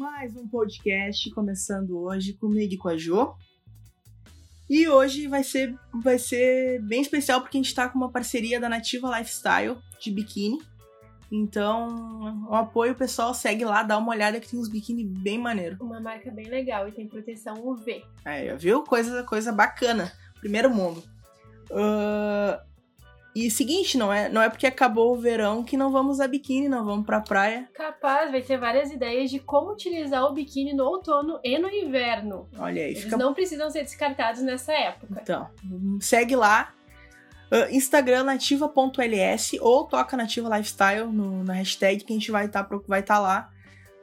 Mais um podcast começando hoje comigo e com a Jo. E hoje vai ser, vai ser bem especial porque a gente tá com uma parceria da Nativa Lifestyle de biquíni. Então, o apoio pessoal segue lá, dá uma olhada que tem uns biquíni bem maneiro. Uma marca bem legal e tem proteção UV. Aí, ó, viu? Coisa, coisa bacana. Primeiro mundo. Uh, e seguinte, não é, não é porque acabou o verão que não vamos usar biquíni, não vamos pra praia. Capaz, vai ter várias ideias de como utilizar o biquíni no outono e no inverno. Olha aí, Eles fica não precisam ser descartados nessa época. Então, segue lá. Uh, Instagram nativa.ls ou toca nativa lifestyle no, na hashtag que a gente vai estar vai tá lá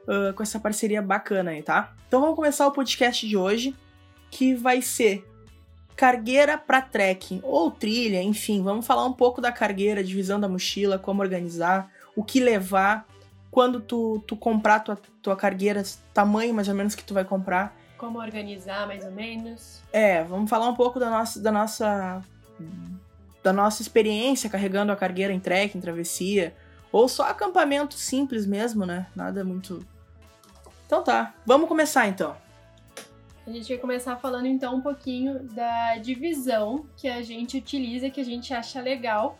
uh, com essa parceria bacana aí, tá? Então vamos começar o podcast de hoje, que vai ser cargueira para trekking ou trilha, enfim, vamos falar um pouco da cargueira, divisão da mochila, como organizar, o que levar, quando tu, tu comprar tua, tua cargueira, tamanho mais ou menos que tu vai comprar. Como organizar, mais ou menos. É, vamos falar um pouco da nossa, da nossa, da nossa experiência carregando a cargueira em trekking, travessia, ou só acampamento simples mesmo, né? Nada muito. Então tá, vamos começar então. A gente vai começar falando então um pouquinho da divisão que a gente utiliza, que a gente acha legal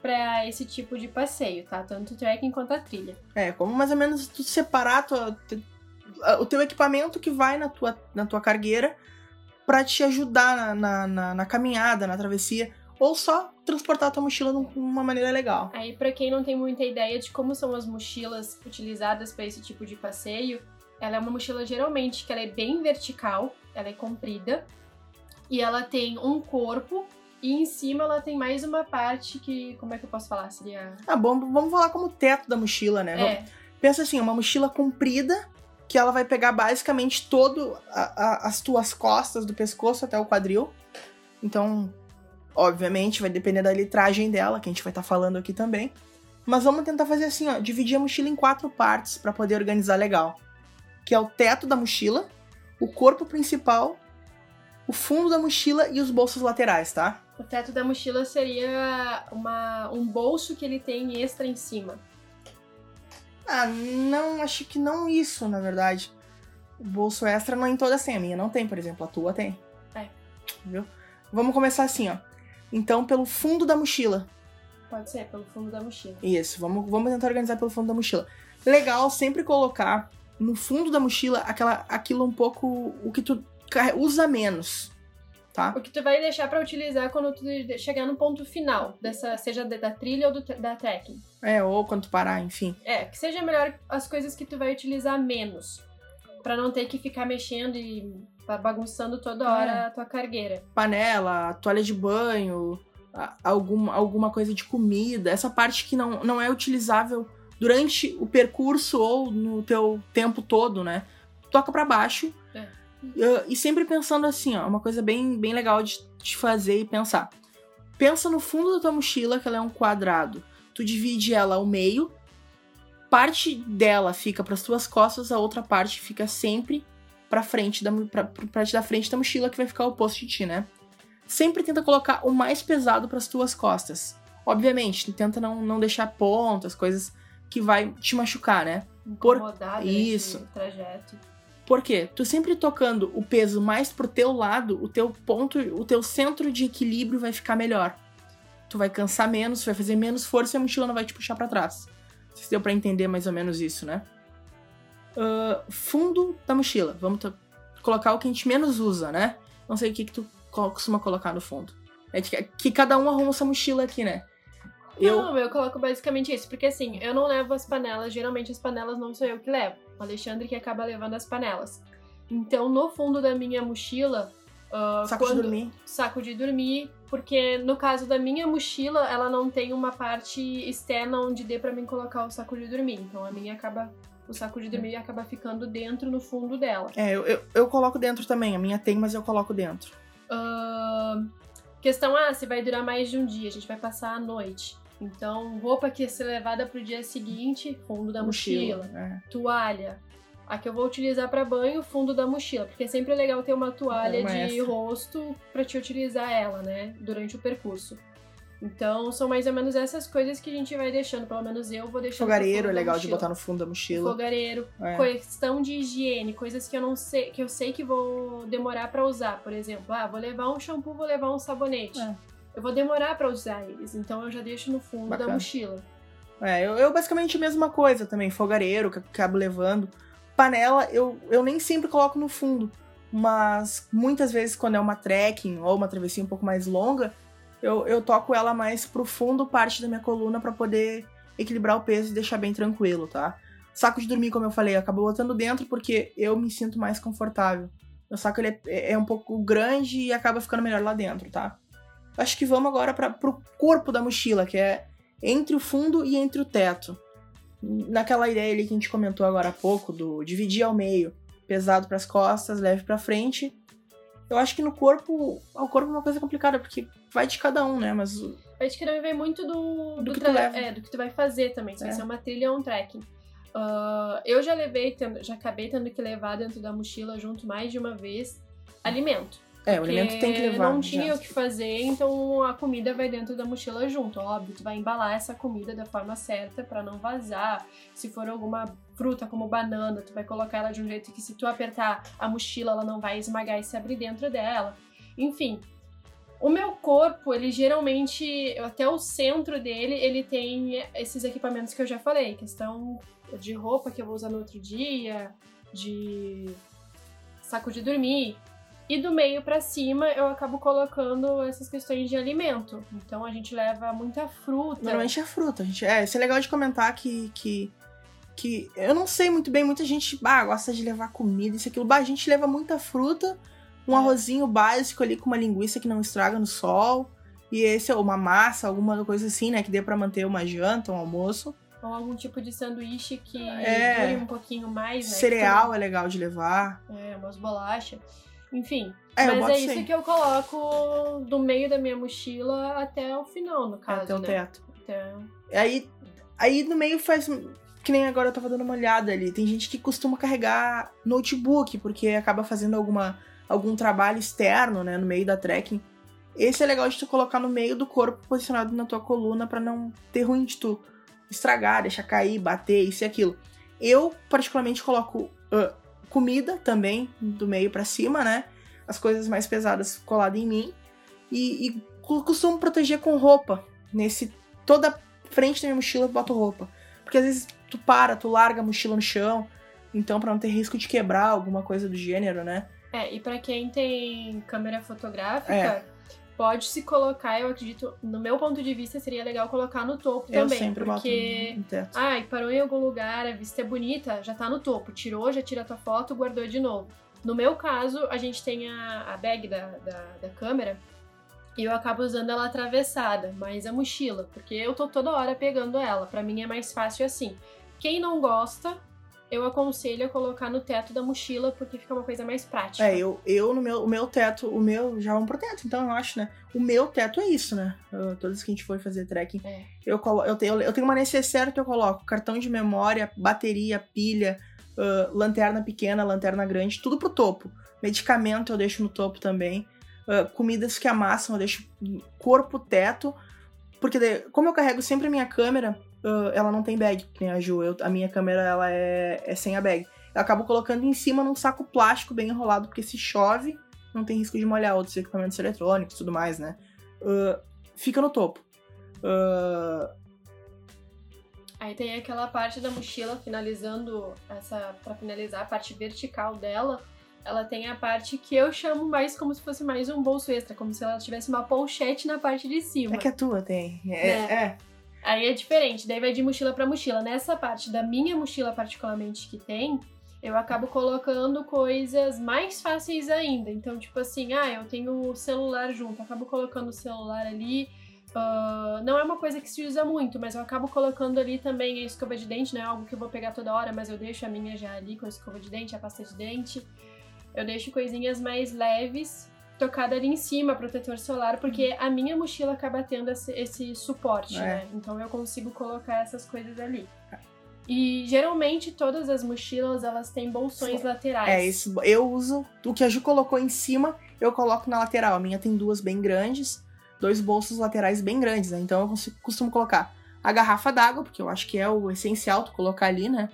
para esse tipo de passeio, tá? Tanto o trekking quanto a trilha. É, como mais ou menos tu separar tua, o teu equipamento que vai na tua, na tua cargueira pra te ajudar na, na, na- na caminhada, na travessia, ou só transportar a tua mochila de uma maneira legal. Aí, pra quem não tem muita ideia de como são as mochilas utilizadas para esse tipo de passeio, ela é uma mochila geralmente que ela é bem vertical, ela é comprida e ela tem um corpo e em cima ela tem mais uma parte que, como é que eu posso falar? Seria Ah, bom, vamos falar como teto da mochila, né? é, Pensa assim, uma mochila comprida que ela vai pegar basicamente todo a- a- as tuas costas, do pescoço até o quadril. Então, obviamente, vai depender da litragem dela, que a gente vai estar falando aqui também. Mas vamos tentar fazer assim, ó, dividir a mochila em quatro partes para poder organizar legal. Que é o teto da mochila, o corpo principal, o fundo da mochila e os bolsos laterais, tá? o teto da mochila seria uma, um bolso que ele tem extra em cima. Ah, não, acho que não isso, na verdade. O bolso extra não é em toda a senha. A minha não tem, por exemplo. A tua tem. É. Viu? Vamos começar assim, ó. Então, pelo fundo da mochila. Pode ser, pelo fundo da mochila. Isso, vamos, vamos tentar organizar pelo fundo da mochila. Legal sempre colocar no fundo da mochila aquela, aquilo um pouco. o que tu usa menos. Tá? O que tu vai deixar pra utilizar quando tu chegar no ponto final, dessa, seja da trilha ou do, da trekking. É, ou quando tu parar, enfim. É, que seja melhor as coisas que tu vai utilizar menos. Pra não ter que ficar mexendo e bagunçando toda hora É. a tua cargueira. panela, toalha de banho, a- alguma, alguma coisa de comida, essa parte que não, não é utilizável durante o percurso ou no teu tempo todo, né? Toca pra baixo. É. Uh, E sempre pensando assim, ó, uma coisa bem, bem legal de, de fazer e pensar. Pensa no fundo da tua mochila, que ela é um quadrado. Tu divide ela ao meio, parte dela fica pras tuas costas, a outra parte fica sempre pra frente da, pra, pra parte da frente da mochila que vai ficar oposto de ti, né? Sempre tenta colocar o mais pesado pras tuas costas. Obviamente, tenta não, não deixar pontas, coisas que vai te machucar, né? Por- Incomodar Isso. trajeto. Por quê? Tu sempre tocando o peso mais pro teu lado, o teu ponto, o teu centro de equilíbrio vai ficar melhor. Tu vai cansar menos, vai fazer menos força e a mochila não vai te puxar pra trás. Não sei se deu pra entender mais ou menos isso, né? Ah, fundo da mochila. Vamos colocar o que a gente menos usa, né? Não sei o que, que tu co- costuma colocar no fundo. É que, que cada um arruma essa mochila aqui, né? Eu, Não, eu coloco basicamente isso, porque assim, eu não levo as panelas, geralmente as panelas não sou eu que levo. O Alexandre que acaba levando as panelas. Então, no fundo da minha mochila, ah, saco quando- de dormir. saco de dormir, porque no caso da minha mochila, ela não tem uma parte externa onde dê pra mim colocar o saco de dormir. Então a minha acaba o saco de dormir acaba ficando dentro no fundo dela. É, eu, eu, eu coloco dentro também. A minha tem, mas eu coloco dentro. Ahn, questão ah, se vai durar mais de um dia, a gente vai passar a noite. Então, roupa que ia ser levada pro dia seguinte, fundo da mochila. é. Toalha. A que eu vou utilizar pra banho, fundo da mochila. Porque é sempre legal ter uma toalha Uma de extra. rosto pra te utilizar ela, né? Durante o percurso. Então, são mais ou menos essas coisas que a gente vai deixando. Pelo menos eu vou deixando. Fogareiro é legal de botar no fundo da mochila. Fogareiro. É. Questão de higiene, coisas que eu não sei, que eu sei que vou demorar para usar. Por exemplo, ah, vou levar um shampoo, vou levar um sabonete. É. Eu vou demorar para usar eles, então eu já deixo no fundo Bacana. da mochila. É, eu, eu, basicamente a mesma coisa também, fogareiro, que acabo levando. Panela, eu, eu nem sempre coloco no fundo, mas muitas vezes quando é uma trekking ou uma travessia um pouco mais longa, eu, eu toco ela mais pro fundo, parte da minha coluna, para poder equilibrar o peso e deixar bem tranquilo, tá? Saco de dormir, como eu falei, eu acabo botando dentro porque eu me sinto mais confortável. Meu saco ele é, é um pouco grande e acaba ficando melhor lá dentro, tá? Acho que vamos agora para pro corpo da mochila, que é entre o fundo e entre o teto. Naquela ideia ali que a gente comentou agora há pouco, do dividir ao meio, pesado para as costas, leve para frente, eu acho que no corpo, o corpo é uma coisa complicada, porque vai de cada um, né? Mas. Vai de cada um vai muito do, do, do que tu. É, do que tu vai fazer também. Se é. vai ser uma trilha ou um trekking. Uh, eu já levei, já acabei tendo que levar dentro da mochila junto mais de uma vez alimento. É, o alimento tem que levar. Não tinha já. o que fazer, então a comida vai dentro da mochila junto. Óbvio, tu vai embalar essa comida da forma certa para não vazar. Se for alguma fruta como banana, tu vai colocar ela de um jeito que se tu apertar a mochila, ela não vai esmagar e se abrir dentro dela. Enfim, o meu corpo, ele geralmente, até o centro dele, ele tem esses equipamentos que eu já falei, questão de roupa que eu vou usar no outro dia, de saco de dormir, e do meio para cima eu acabo colocando essas questões de alimento. Então a gente leva muita fruta. Normalmente é fruta. A gente, é, isso é legal de comentar que, que, que eu não sei muito bem, muita gente bah, gosta de levar comida, isso aquilo. Bah, a gente leva muita fruta, um é. arrozinho básico ali com uma linguiça que não estraga no sol. E esse é uma massa, alguma coisa assim, né? Que dê para manter uma janta, um almoço. Ou algum tipo de sanduíche que é, dure um pouquinho mais, né? Cereal é legal de levar. É, umas bolachas. Enfim. É, mas é isso que eu coloco do meio da minha mochila até o final, no caso. Até o né? teto. Até... Aí, aí no meio faz. Que nem agora eu tava dando uma olhada ali. Tem gente que costuma carregar notebook, porque acaba fazendo alguma, algum trabalho externo, né? No meio da trekking. Esse é legal de tu colocar no meio do corpo, posicionado na tua coluna, para não ter ruim de tu estragar, deixar cair, bater, isso e aquilo. Eu, particularmente, coloco uh, comida também, do meio para cima, né? As coisas mais pesadas coladas em mim. E, e costumo proteger com roupa. Nesse. Toda frente da minha mochila eu boto roupa. Porque às vezes tu para, tu larga a mochila no chão. Então, para não ter risco de quebrar alguma coisa do gênero, né? É, e para quem tem câmera fotográfica, é pode se colocar, eu acredito, no meu ponto de vista, seria legal colocar no topo eu também. Sempre porque, boto no teto. ai, parou em algum lugar, a vista é bonita, já tá no topo. Tirou, já tira a tua foto, guardou de novo. No meu caso, a gente tem a, a bag da, da, da câmera e eu acabo usando ela atravessada, mas a mochila, porque eu tô toda hora pegando ela. Para mim é mais fácil assim. Quem não gosta, eu aconselho a colocar no teto da mochila, porque fica uma coisa mais prática. É, eu, eu no meu, o meu teto, o meu já vamos pro teto, então eu acho, né? O meu teto é isso, né? Eu, todas que a gente for fazer trekking, é. eu, colo, eu, tenho, eu tenho uma necessaire que eu coloco cartão de memória, bateria, pilha, uh, lanterna pequena, lanterna grande, tudo pro topo. Medicamento eu deixo no topo também. Uh, comidas que amassam eu deixo corpo, teto. Porque daí, como eu carrego sempre a minha câmera, uh, ela não tem bag, que nem a Ju. Eu, a minha câmera ela é, é sem a bag. Eu acabo colocando em cima num saco plástico bem enrolado, porque se chove, não tem risco de molhar outros equipamentos eletrônicos e tudo mais, né? Uh, fica no topo. Uh... Aí tem aquela parte da mochila finalizando essa para finalizar a parte vertical dela. Ela tem a parte que eu chamo mais como se fosse mais um bolso extra, como se ela tivesse uma pochete na parte de cima. É que a tua tem. É, né? é. Aí é diferente, daí vai de mochila para mochila. Nessa parte da minha mochila, particularmente, que tem, eu acabo colocando coisas mais fáceis ainda. Então, tipo assim, ah, eu tenho o celular junto, acabo colocando o celular ali. Uh, não é uma coisa que se usa muito, mas eu acabo colocando ali também a escova de dente, não é algo que eu vou pegar toda hora, mas eu deixo a minha já ali com a escova de dente, a pasta de dente. Eu deixo coisinhas mais leves tocada ali em cima, protetor solar, porque a minha mochila acaba tendo esse, esse suporte, é. né? Então eu consigo colocar essas coisas ali. E geralmente todas as mochilas elas têm bolsões laterais. É, isso. Eu uso o que a Ju colocou em cima, eu coloco na lateral. A minha tem duas bem grandes. dois bolsos laterais bem grandes, né? Então eu consigo, costumo colocar a garrafa d'água, porque eu acho que é o essencial tu colocar ali, né?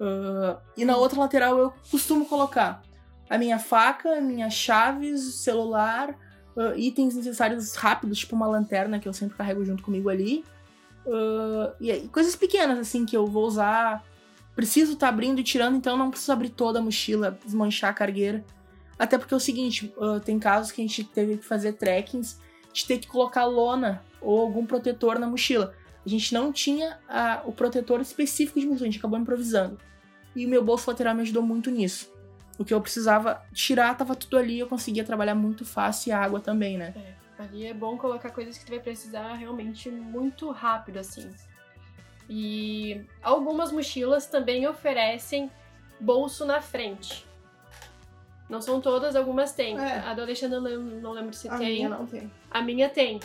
Uh, e na outra lateral eu costumo colocar a minha faca, minhas chaves, celular, uh, itens necessários rápidos, tipo uma lanterna que eu sempre carrego junto comigo ali. Uh, e, coisas pequenas, assim, que eu vou usar. Preciso estar tá abrindo e tirando, então não preciso abrir toda a mochila, desmanchar a cargueira. Até porque é o seguinte, uh, tem casos que a gente teve que fazer trekkings de ter que colocar lona ou algum protetor na mochila. A gente não tinha o protetor específico de mochila, a gente acabou improvisando. E o meu bolso lateral me ajudou muito nisso. O que eu precisava tirar tava tudo ali, eu conseguia trabalhar muito fácil e a água também, né? É, ali é bom colocar coisas que tu vai precisar realmente muito rápido, assim. E algumas mochilas também oferecem bolso na frente. Não são todas, algumas têm. É. A do Alexandre não lembro, não lembro se a tem. A minha não tem. A minha tem.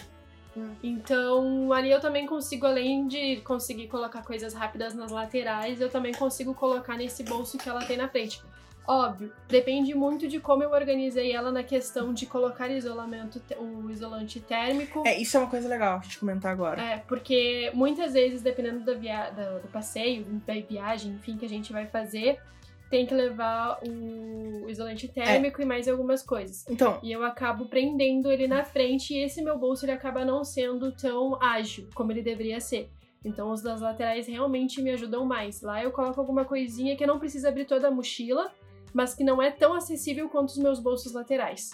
Hum. Então, ali eu também consigo, além de conseguir colocar coisas rápidas nas laterais, eu também consigo colocar nesse bolso que ela tem na frente. Óbvio, depende muito de como eu organizei ela na questão de colocar isolamento, o isolante térmico. É, isso é uma coisa legal de comentar agora. É, porque muitas vezes, dependendo da via do, do passeio, da viagem, enfim, que a gente vai fazer, tem que levar o isolante térmico é. e mais algumas coisas. Então. E eu acabo prendendo ele na frente e esse meu bolso ele acaba não sendo tão ágil como ele deveria ser. Então os das laterais realmente me ajudam mais. Lá eu coloco alguma coisinha que não precisa abrir toda a mochila, mas que não é tão acessível quanto os meus bolsos laterais.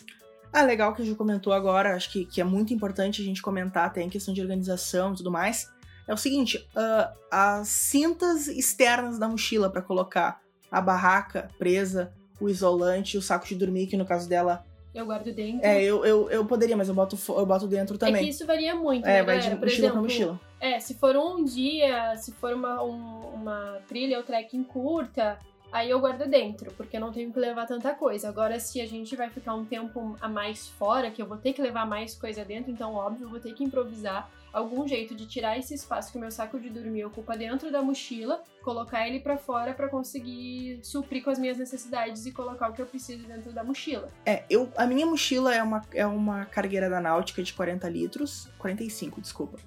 Ah, legal que a Ju comentou agora, acho que, que é muito importante a gente comentar até em questão de organização e tudo mais. É o seguinte, uh, as cintas externas da mochila para colocar a barraca presa, o isolante, o saco de dormir, que no caso dela. Eu guardo dentro. É, eu, eu, eu poderia, mas eu boto, eu boto dentro também. É que isso varia muito, é, né, vai de Por mochila exemplo, pra mochila. É, se for um dia, se for uma, um, uma trilha ou trekking curta, aí eu guardo dentro, porque eu não tenho que levar tanta coisa. Agora, se a gente vai ficar um tempo a mais fora, que eu vou ter que levar mais coisa dentro, então, óbvio, eu vou ter que improvisar algum jeito de tirar esse espaço que o meu saco de dormir ocupa dentro da mochila, colocar ele para fora para conseguir suprir com as minhas necessidades e colocar o que eu preciso dentro da mochila. É, eu, a minha mochila é uma, é uma cargueira da Náutica de 40 litros, 45, desculpa.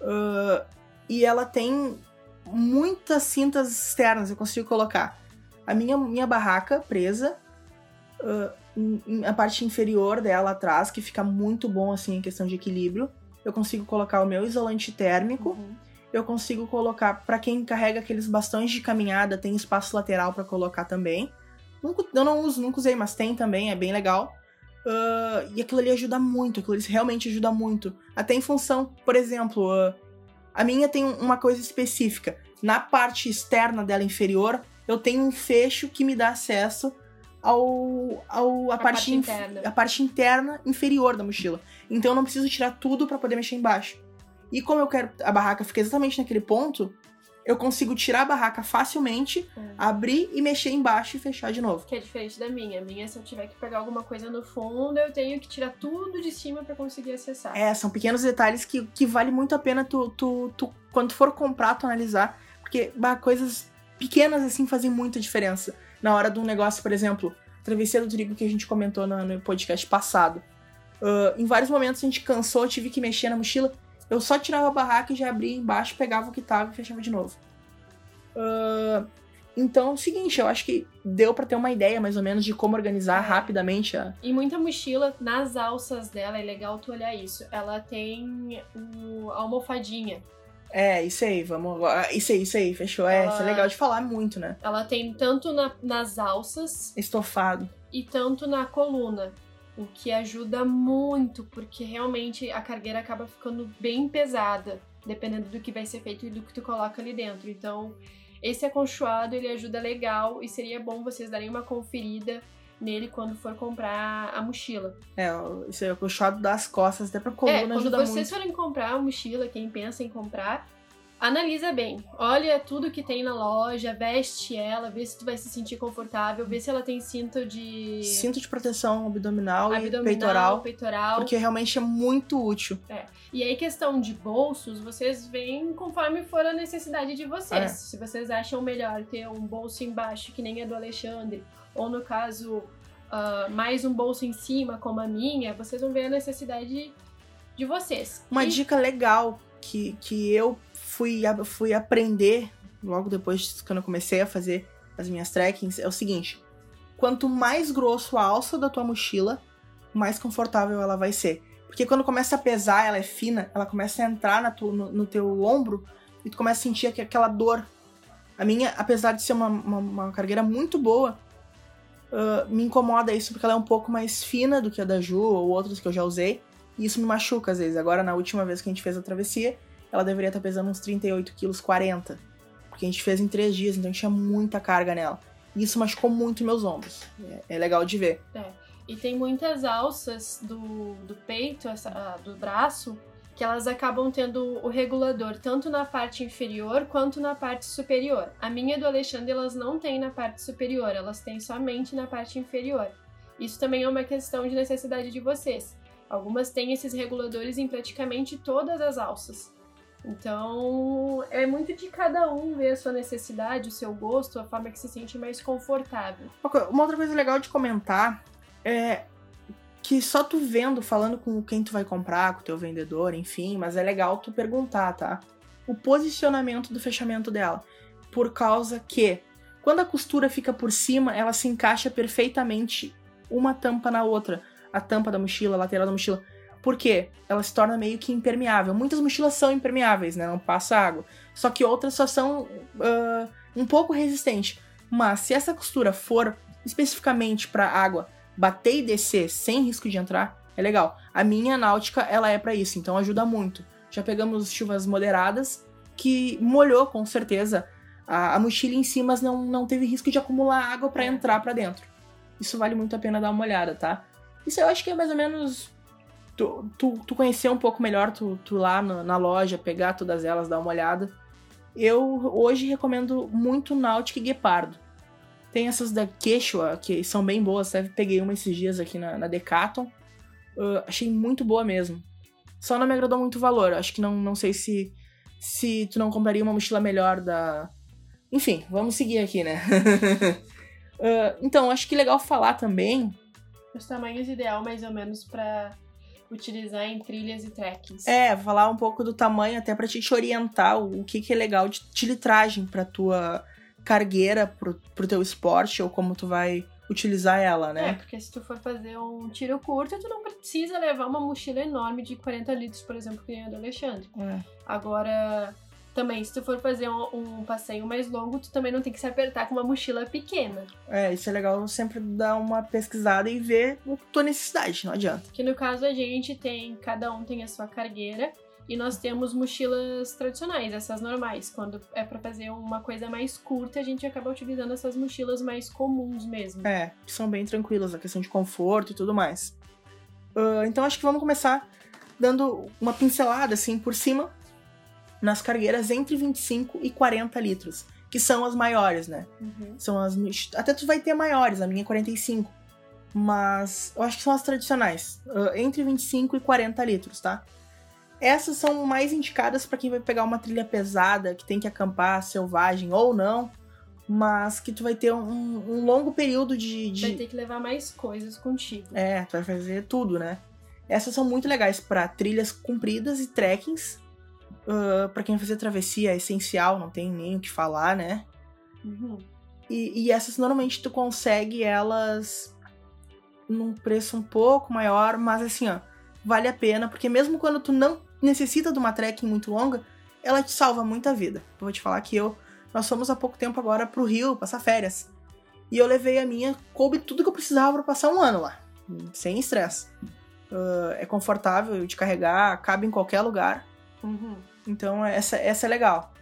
Uh, e ela tem muitas cintas externas, eu consigo colocar a minha, minha barraca presa, uh, a parte inferior dela atrás, que fica muito bom assim em questão de equilíbrio eu consigo colocar o meu isolante térmico. Uhum. Eu consigo colocar, para quem carrega aqueles bastões de caminhada, tem espaço lateral para colocar também. Nunca, eu não uso, nunca usei, mas tem também, é bem legal. Uh, e aquilo ali ajuda muito, aquilo ali realmente ajuda muito. Até em função, por exemplo, uh, a minha tem uma coisa específica. Na parte externa dela inferior, eu tenho um fecho que me dá acesso ao, ao a, a parte, parte interna. a parte interna inferior da mochila. Então eu não preciso tirar tudo para poder mexer embaixo. E como eu quero a barraca fica exatamente naquele ponto, eu consigo tirar a barraca facilmente, é. abrir e mexer embaixo e fechar de novo. Que é diferente da minha. A minha, se eu tiver que pegar alguma coisa no fundo, eu tenho que tirar tudo de cima para conseguir acessar. É, são pequenos detalhes que, que vale muito a pena tu, tu, tu, quando for comprar, tu analisar. Porque bah, coisas pequenas assim fazem muita diferença na hora de um negócio, por exemplo, travessia do trigo que a gente comentou no, no podcast passado. Uh, em vários momentos a gente cansou, tive que mexer na mochila. Eu só tirava a barraca e já abria embaixo, pegava o que tava e fechava de novo. Uh, então é o seguinte, eu acho que deu para ter uma ideia mais ou menos de como organizar é. rapidamente a. E muita mochila, nas alças dela, é legal tu olhar isso. Ela tem o, a almofadinha. É, isso aí, vamos. Isso aí, isso aí, fechou. Ela, é, isso é legal de falar muito, né? Ela tem tanto na, nas alças. Estofado. E tanto na coluna. O que ajuda muito, porque realmente a cargueira acaba ficando bem pesada, dependendo do que vai ser feito e do que tu coloca ali dentro. Então, esse aconchoado, ele ajuda legal e seria bom vocês darem uma conferida nele quando for comprar a mochila. É, isso aí, o acolchoado das costas, até pra coluna é, quando vocês muito. forem comprar a mochila, quem pensa em comprar, analisa bem. Olha tudo que tem na loja, veste ela, vê se tu vai se sentir confortável, vê se ela tem cinto de... Cinto de proteção abdominal, abdominal e peitoral. peitoral. Porque realmente é muito útil. É. E aí, questão de bolsos, vocês veem conforme for a necessidade de vocês. É. Se vocês acham melhor ter um bolso embaixo, que nem é do Alexandre, ou no caso, uh, mais um bolso em cima, como a minha, vocês vão ver a necessidade de vocês. Uma E- dica legal que, que eu fui, fui aprender logo depois que eu comecei a fazer as minhas trekkings é o seguinte: quanto mais grosso a alça da tua mochila, mais confortável ela vai ser. Porque quando começa a pesar, ela é fina, ela começa a entrar tu- no, no teu ombro e tu começa a sentir aqu- aquela dor. A minha, apesar de ser uma, uma, uma cargueira muito boa, ah, me incomoda isso porque ela é um pouco mais fina do que a da Ju ou outras que eu já usei. E isso me machuca às vezes. Agora, na última vez que a gente fez a travessia, ela deveria estar pesando uns 38 quilos, 40. Porque a gente fez em três dias, então tinha muita carga nela. E isso machucou muito meus ombros. É, é legal de ver. E tem muitas alças do, do peito, essa, ah, do braço, que elas acabam tendo o regulador tanto na parte inferior quanto na parte superior. A minha do Alexandre, elas não têm na parte superior, elas têm somente na parte inferior. Isso também é uma questão de necessidade de vocês. Algumas têm esses reguladores em praticamente todas as alças. Então, é muito de cada um ver a sua necessidade, o seu gosto, a forma que se sente mais confortável. Uma co- Uma outra coisa legal de comentar é que só tu vendo, falando com quem tu vai comprar, com o teu vendedor, enfim, mas é legal tu perguntar, tá? O posicionamento do fechamento dela. Por causa que quando a costura fica por cima, ela se encaixa perfeitamente uma tampa na outra. A tampa da mochila, a lateral da mochila. Por quê? Ela se torna meio que impermeável. Muitas mochilas são impermeáveis, né? Não passa água. Só que outras só são ah, um pouco resistentes. Mas se essa costura for especificamente para água bater e descer sem risco de entrar, é legal. A minha náutica, ela é para isso, então ajuda muito. Já pegamos chuvas moderadas que molhou com certeza a, a mochila em si, mas não, não teve risco de acumular água para É. entrar para dentro. Isso vale muito a pena dar uma olhada, tá? Isso eu acho que é mais ou menos tu, tu, tu conhecer um pouco melhor, tu, tu lá na, na loja, pegar todas elas, dar uma olhada. Eu hoje recomendo muito Nautic e Guepardo. Tem essas da Quechua, que são bem boas. Até peguei uma esses dias aqui na, na Decathlon. Uh, achei muito boa mesmo. Só não me agradou muito o valor. Acho que não, não sei se, se tu não compraria uma mochila melhor da. Enfim, vamos seguir aqui, né? Uh, então, acho que legal falar também. Os tamanhos ideal, mais ou menos, para utilizar em trilhas e trekkings. É, falar um pouco do tamanho, até pra te, orientar o, o que, que é legal de, de litragem pra tua cargueira, pro, pro teu esporte, ou como tu vai utilizar ela, É, né? porque se tu for fazer um tiro curto, tu não precisa levar uma mochila enorme de 40 litros, por exemplo, que nem a do Alexandre. É. Agora, também, se tu for fazer um, um passeio mais longo, tu também não tem que se apertar com uma mochila pequena. É, isso é legal sempre dar uma pesquisada e ver a tua necessidade, não adianta. Que no caso a gente tem, cada um tem a sua cargueira. E nós temos mochilas tradicionais, essas normais. Quando é pra fazer uma coisa mais curta, a gente acaba utilizando essas mochilas mais comuns mesmo. É, que são bem tranquilas, a questão de conforto e tudo mais. Ah, então acho que vamos começar dando uma pincelada assim por cima nas cargueiras entre 25 e 40 litros, que são as maiores, né? Uhum. São as. Até tu vai ter maiores, a minha é 45. Mas eu acho que são as tradicionais. ah, entre 25 e 40 litros, tá? Essas são mais indicadas para quem vai pegar uma trilha pesada, que tem que acampar selvagem ou não, mas que tu vai ter um, um longo período de. de- Vai ter que levar mais coisas contigo. É, tu vai fazer tudo, né? Essas são muito legais para trilhas compridas e trekkings. Ah, para quem vai fazer travessia é essencial, não tem nem o que falar, né? Uhum. E, e essas normalmente tu consegue elas num preço um pouco maior, mas assim, ó, vale a pena, porque mesmo quando tu não necessita de uma trekking muito longa, ela te salva muita vida. Eu vou te falar que eu, nós fomos há pouco tempo agora pro Rio passar férias. E eu levei a minha, coube tudo que eu precisava pra passar um ano lá, sem estresse. Ah, é confortável de carregar, cabe em qualquer lugar. Uhum. Então essa, essa é legal.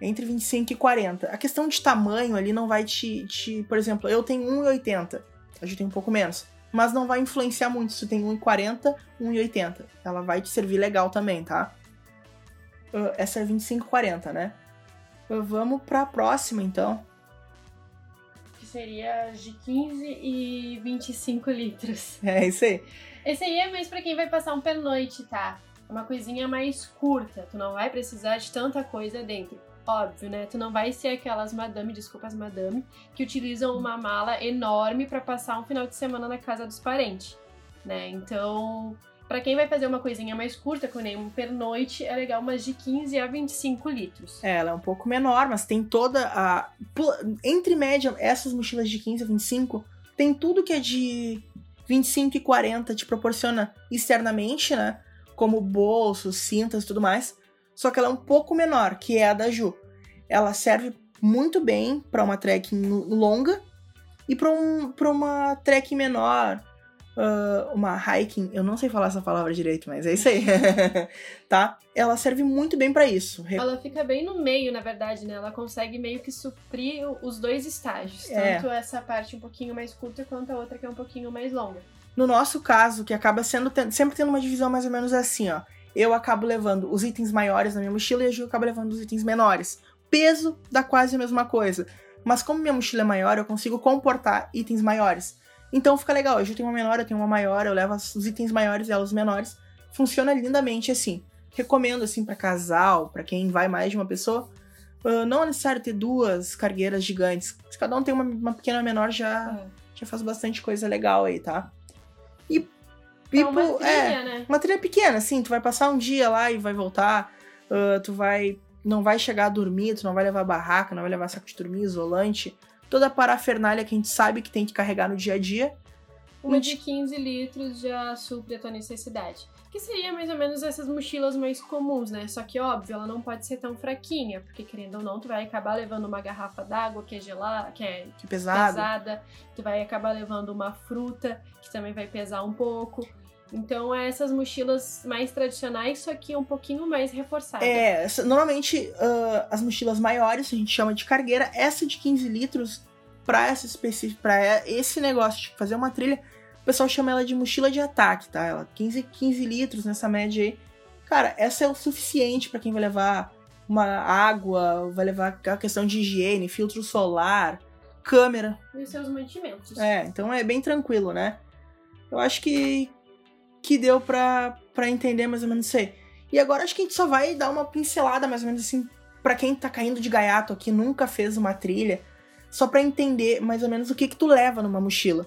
Entre 25 e 40. A questão de tamanho ali não vai te. te por exemplo, eu tenho 1,80. A gente tem um pouco menos. Mas não vai influenciar muito se tem 1,40, 1,80. Ela vai te servir legal também, tá? Ah, essa é 25 40, né? Ah, vamos pra próxima então. Que seria de 15 e 25 litros. É isso aí. Esse aí é mais pra quem vai passar um pernoite, tá? É uma coisinha mais curta. Tu não vai precisar de tanta coisa dentro. Óbvio, né? Tu não vai ser aquelas madame, desculpas, madame, que utilizam uma mala enorme pra passar um final de semana na casa dos parentes, né? Então, Pra quem vai fazer uma coisinha mais curta, com nem um pernoite, é legal umas de 15 a 25 litros. É, ela é um pouco menor, mas tem toda a. Entre média, essas mochilas de 15 a 25, tem tudo que é de 25 e 40 te proporciona externamente, né? Como bolsos, cintas e tudo mais. Só que ela é um pouco menor, que é a da Ju. Ela serve muito bem para uma trekking longa e para um, pra uma trekking menor, uh, uma hiking, eu não sei falar essa palavra direito, mas é isso aí, tá? Ela serve muito bem para isso. Ela fica bem no meio, na verdade, né? Ela consegue meio que suprir os dois estágios, é. tanto essa parte um pouquinho mais curta quanto a outra que é um pouquinho mais longa. No nosso caso, que acaba sendo sempre tendo uma divisão mais ou menos assim, ó. Eu acabo levando os itens maiores na minha mochila e a Ju acaba levando os itens menores. Peso dá quase a mesma coisa. Mas como minha mochila é maior, eu consigo comportar itens maiores. Então fica legal. Eu tenho uma menor, eu tenho uma maior, eu levo os itens maiores e elas menores. Funciona lindamente assim. Recomendo assim para casal, para quem vai mais de uma pessoa. Uh, não é necessário ter duas cargueiras gigantes. Se cada um tem uma, uma pequena menor, já, é. já faz bastante coisa legal aí, tá? E Pipo, é uma trilha, é, né? Uma trilha pequena, assim, tu vai passar um dia lá e vai voltar. Uh, tu vai. Não vai chegar a dormir, tu não vai levar barraca, não vai levar saco de dormir, isolante toda a parafernália que a gente sabe que tem que carregar no dia a dia. Uma de 15 litros já supre a tua necessidade. Que seria mais ou menos essas mochilas mais comuns, né? Só que, óbvio, ela não pode ser tão fraquinha, porque querendo ou não, tu vai acabar levando uma garrafa d'água que é gelada, que é que pesada. pesada, tu vai acabar levando uma fruta, que também vai pesar um pouco. Então, é essas mochilas mais tradicionais, só que um pouquinho mais reforçadas. É, normalmente uh, as mochilas maiores a gente chama de cargueira. Essa de 15 litros, pra, essa específica, pra esse negócio de fazer uma trilha, o pessoal chama ela de mochila de ataque, tá? Ela 15, 15 litros nessa média aí. Cara, essa é o suficiente para quem vai levar uma água, vai levar a questão de higiene, filtro solar, câmera. E seus mantimentos. É, então é bem tranquilo, né? Eu acho que, que deu pra, pra entender mais ou menos isso aí. E agora acho que a gente só vai dar uma pincelada mais ou menos assim para quem tá caindo de gaiato aqui, nunca fez uma trilha, só para entender mais ou menos o que que tu leva numa mochila.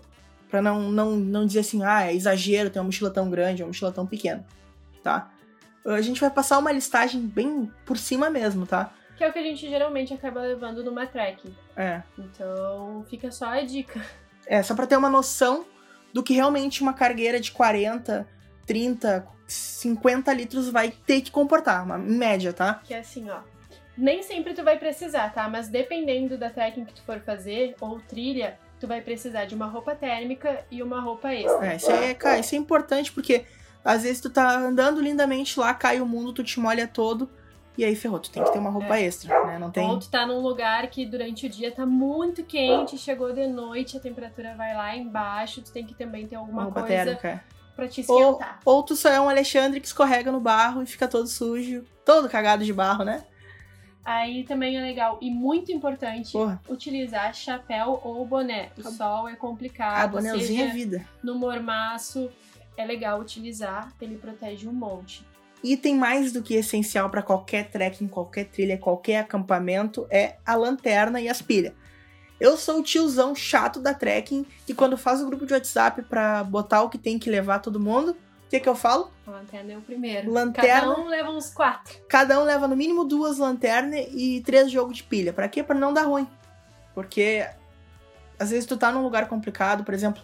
Pra não, não, não dizer assim, ah, é exagero ter uma mochila tão grande, uma mochila tão pequena, tá? A gente vai passar uma listagem bem por cima mesmo, tá? Que é o que a gente geralmente acaba levando numa trekking. É. Então, fica só a dica. É, só pra ter uma noção do que realmente uma cargueira de 40, 30, 50 litros vai ter que comportar, uma média, tá? Que é assim, ó. Nem sempre tu vai precisar, tá? Mas dependendo da técnica que tu for fazer, ou trilha, tu vai precisar de uma roupa térmica e uma roupa extra. É, isso é, cara, isso é importante porque às vezes tu tá andando lindamente lá, cai o mundo, tu te molha todo. E aí ferrou, tu tem que ter uma roupa é. extra, né? Não tem... Ou tu tá num lugar que durante o dia tá muito quente, chegou de noite, a temperatura vai lá embaixo, tu tem que também ter alguma roupa coisa térmica. É. pra te esquentar. Ou, ou tu só é um Alexandre que escorrega no barro e fica todo sujo, todo cagado de barro, né? Aí também é legal e muito importante Porra. utilizar chapéu ou boné. O sol é complicado. A bonézinho é vida. No mormaço é legal utilizar, ele protege um monte. Item mais do que essencial para qualquer trekking, qualquer trilha, qualquer acampamento é a lanterna e as pilhas. Eu sou o tiozão chato da trekking que quando faz o grupo de WhatsApp para botar o que tem que levar todo mundo, o que, que eu falo? Lanterna é o primeiro. Lanterna. Cada um leva uns quatro. Cada um leva no mínimo duas lanternas e três jogos de pilha. Para quê? Para não dar ruim. Porque às vezes tu tá num lugar complicado, por exemplo,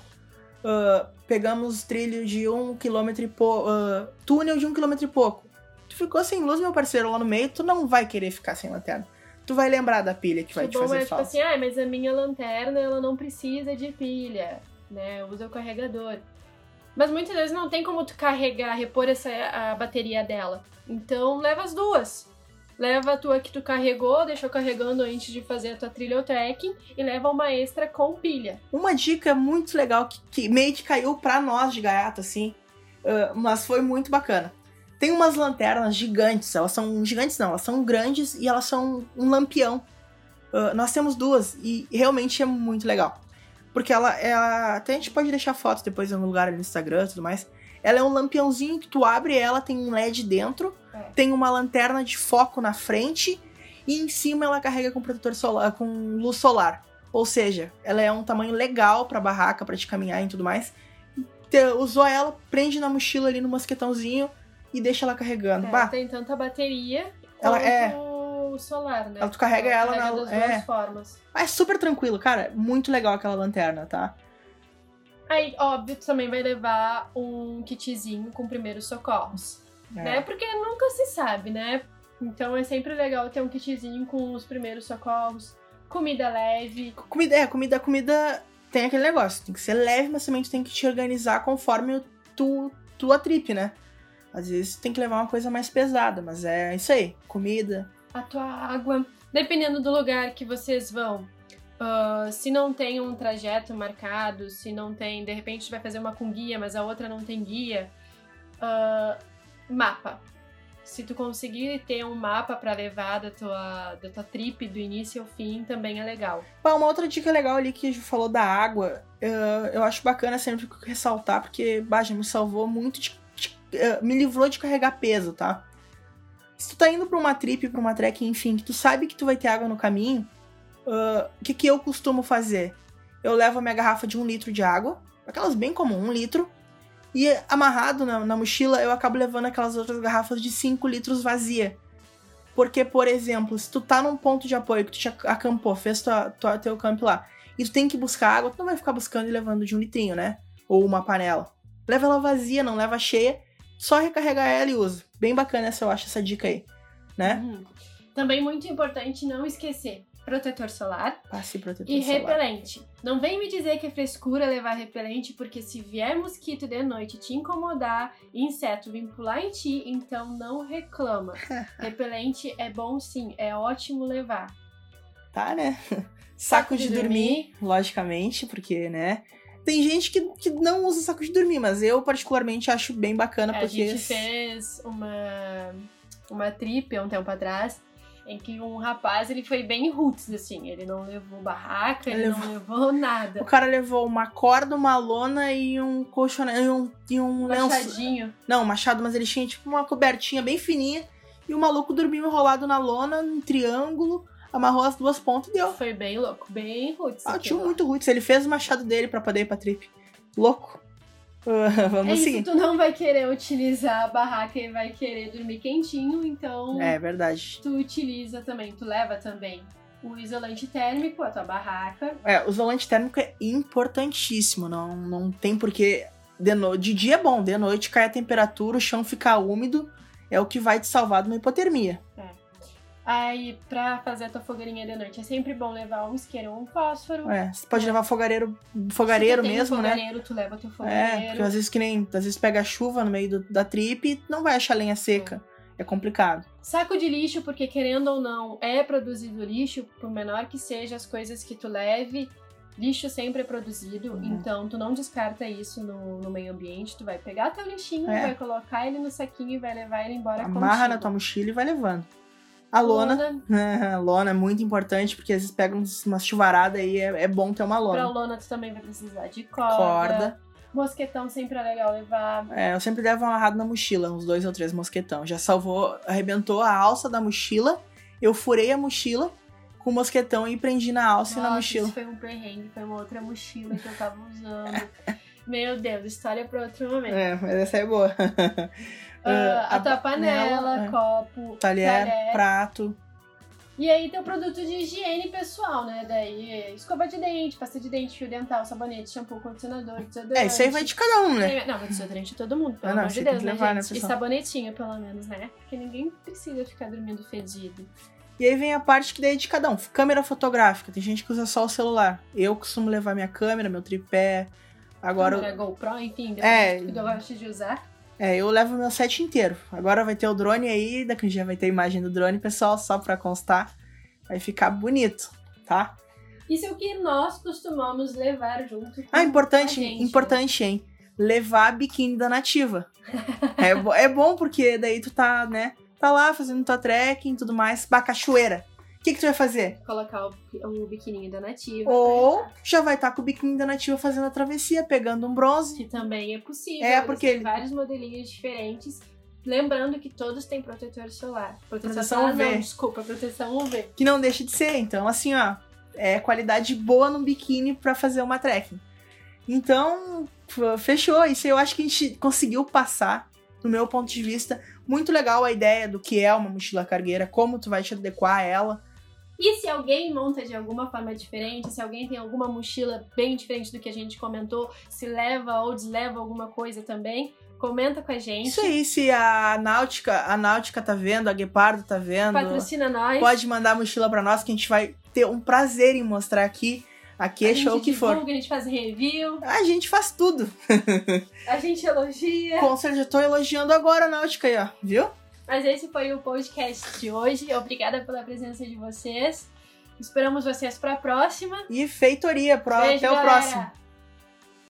uh, pegamos trilho de um quilômetro e pouco. Uh, túnel de um quilômetro e pouco. Tu ficou sem luz, meu parceiro, lá no meio, tu não vai querer ficar sem lanterna. Tu vai lembrar da pilha que vai te fazer é, falta. Tipo assim, ah, mas a minha lanterna ela não precisa de pilha, né? Usa o carregador. Mas muitas vezes não tem como tu carregar, repor essa a bateria dela. Então leva as duas. Leva a tua que tu carregou, deixou carregando antes de fazer a tua trilha ou trekking e leva uma extra com pilha. Uma dica muito legal que, que meio que caiu pra nós de gaiato, assim, uh, mas foi muito bacana. Tem umas lanternas gigantes, elas são gigantes não, elas são grandes e elas são um lampião. Uh, nós temos duas e realmente é muito legal. Porque ela, ela. Até a gente pode deixar fotos depois em algum lugar no Instagram e tudo mais. Ela é um lampiãozinho que tu abre ela, tem um LED dentro, é. tem uma lanterna de foco na frente e em cima ela carrega com protetor solar, com luz solar. Ou seja, ela é um tamanho legal para barraca, para te caminhar e tudo mais. usou ela, prende na mochila ali no mosquetãozinho e deixa ela carregando. É, Bah, tem tanto a bateria Ela quanto é- o solar, né? Ela- tu carrega ela carrega na- das é. duas formas. é super tranquilo, cara. Muito legal aquela lanterna, tá? Aí, óbvio, tu também vai levar um kitzinho com primeiros socorros, É. né? Porque nunca se sabe, né? Então é sempre legal ter um kitzinho com os primeiros socorros, comida leve. Comida, é, comida, comida tem aquele negócio. Tem que ser leve, mas também tu tem que te organizar conforme tu, tua trip, né? Às vezes tem que levar uma coisa mais pesada, mas é isso aí. Comida. a tua água. Dependendo do lugar que vocês vão. Ah, se não tem um trajeto marcado, se não tem, de repente vai fazer uma com guia, mas a outra não tem guia. ah, mapa. Se tu conseguir ter um mapa pra levar da tua, da tua trip do início ao fim, também é legal. Pá, uma outra dica legal ali que a gente falou da água, eh, eu acho bacana sempre ressaltar, porque bah, já me salvou muito, de- de- me livrou de carregar peso, tá? Se tu tá indo pra uma trip, pra uma trek, enfim, que tu sabe que tu vai ter água no caminho, ah, o que, que eu costumo fazer? Eu levo a minha garrafa de um litro de água, aquelas bem comum, um litro, e amarrado na, na mochila eu acabo levando aquelas outras garrafas de 5 litros vazia. Porque, por exemplo, se tu tá num ponto de apoio que tu te acampou, fez tua, tua, teu camp lá, e tu tem que buscar água, tu não vai ficar buscando e levando de um litrinho, né? Ou uma panela. Leva ela vazia, não leva cheia, só recarregar ela e usa. Bem bacana essa, eu acho, essa dica aí, né? Uhum. Também muito importante não esquecer protetor solar Passe protetor e solar. repelente. Não vem me dizer que é frescura levar repelente, porque se vier mosquito de noite te incomodar, inseto vir pular em ti, então não reclama. repelente é bom sim, é ótimo levar. Tá, né? Saco de, dormir, logicamente, porque, né? Tem gente que, que não usa saco de dormir, mas eu particularmente acho bem bacana, A porque. gente fez uma, uma trip há um tempo atrás, em que um rapaz ele foi bem roots, assim. Ele não levou barraca, ele, Ele não levou nada. O cara levou uma corda, uma lona e um colchonete. E um, e um lenço. Machadinho. Não, machado, mas ele tinha tipo uma cobertinha bem fininha. E o maluco dormiu enrolado na lona, em triângulo, amarrou as duas pontas e deu. Foi bem louco, bem roots. Ah, lá. muito roots. Ele fez o machado dele pra poder ir pra trip. Louco. Ah, É vamos isso, seguir. tu não vai querer utilizar a barraca e vai querer dormir quentinho, então É verdade. tu utiliza também, tu leva também o isolante térmico, a tua barraca. É, o isolante térmico é importantíssimo. Não, não tem porque. De, no... de dia é bom, de noite cai a temperatura, o chão fica úmido. É o que vai te salvar de uma hipotermia. Aí, pra fazer a tua fogueirinha de noite, é sempre bom levar um isqueiro ou um fósforo. É, você pode É. levar fogareiro, fogareiro Se tu mesmo, um né? fogareiro, tu leva teu É, fogareiro. porque às vezes que nem. Às vezes pega chuva no meio do- da trip e não vai achar lenha seca. É complicado. Saco de lixo, porque querendo ou não, é produzido lixo, por menor que seja as coisas que tu leve, lixo sempre é produzido, Uhum. então tu não descarta isso no, no meio ambiente, tu vai pegar teu lixinho, É. vai colocar ele no saquinho e vai levar ele embora Amarra contigo. na tua mochila e vai levando. A lona. A lona é muito importante, porque às vezes pega uns- umas chuvaradas aí, é, é bom ter uma Pra lona. lona tu também vai precisar de corda. Corda. Mosquetão sempre é legal levar. É, eu sempre levo amarrado na mochila, uns dois ou três mosquetão. Já salvou, arrebentou a alça da mochila, eu furei a mochila com o mosquetão e prendi na alça e na Nossa, mochila. Isso foi um perrengue, foi uma outra mochila que eu tava usando. Meu Deus, história pra outro momento. É, mas essa é boa. Ah, a, a tua panela, panela, é. copo, Talher, prato. E aí tem o produto de higiene pessoal, né? Daí escova de dente, pasta de dente, fio dental, sabonete, shampoo, condicionador, desodorante. É, isso aí vai de cada um, né? Não, mas desodorante de todo mundo, pelo Ah, não, amor de Deus, né, né, gente? e sabonetinho, pelo menos, né? Porque ninguém precisa ficar dormindo fedido. E aí vem a parte que daí é de cada um. Câmera fotográfica. Tem gente que usa só o celular. Eu costumo levar minha câmera, meu tripé. Agora, Câmera GoPro, enfim, É. depende do que eu gosto de usar. É, eu levo meu set inteiro. Agora vai ter o drone aí, daqui a dia vai ter a imagem do drone, pessoal, só pra constar. Vai ficar bonito, tá? Isso é o que nós costumamos levar junto Ah, importante, gente, né? importante, hein? Levar a biquíni da nativa. é, é bom porque daí tu tá, né? Tá lá fazendo tua trekking e tudo mais. Bah, cachoeira. O que, que tu vai fazer? Colocar o, o biquininho da nativa. Ou já vai estar com o biquíni da nativa fazendo a travessia, pegando um bronze. Que também é possível. É, porque têm ele- vários modelinhos diferentes. Lembrando que todos têm protetor solar. Proteção, Proteção solar UV. não, desculpa, proteção UV. Que não deixa de ser. Então, assim, ó. É qualidade boa no biquíni pra fazer uma trekking. Então, Fechou. Isso eu acho que a gente conseguiu passar, no meu ponto de vista. Muito legal a ideia do que é uma mochila cargueira, como tu vai te adequar a ela. E se alguém monta de alguma forma diferente, se alguém tem alguma mochila bem diferente do que a gente comentou, se leva ou desleva alguma coisa também, comenta com a gente. Isso aí, se a Náutica, a Náutica tá vendo, a Guepardo tá vendo. Patrocina nós. Pode mandar a mochila pra nós que a gente vai ter um prazer em mostrar aqui. Aqui a é show que for. divulga, A gente faz review, A gente faz tudo. a gente elogia. Com certeza, eu tô elogiando agora a Náutica aí, ó. Viu? Mas esse foi o podcast de hoje. Obrigada pela presença de vocês. Esperamos vocês para a próxima. E feitoria. Pro... Beijo, Até o galera. próximo.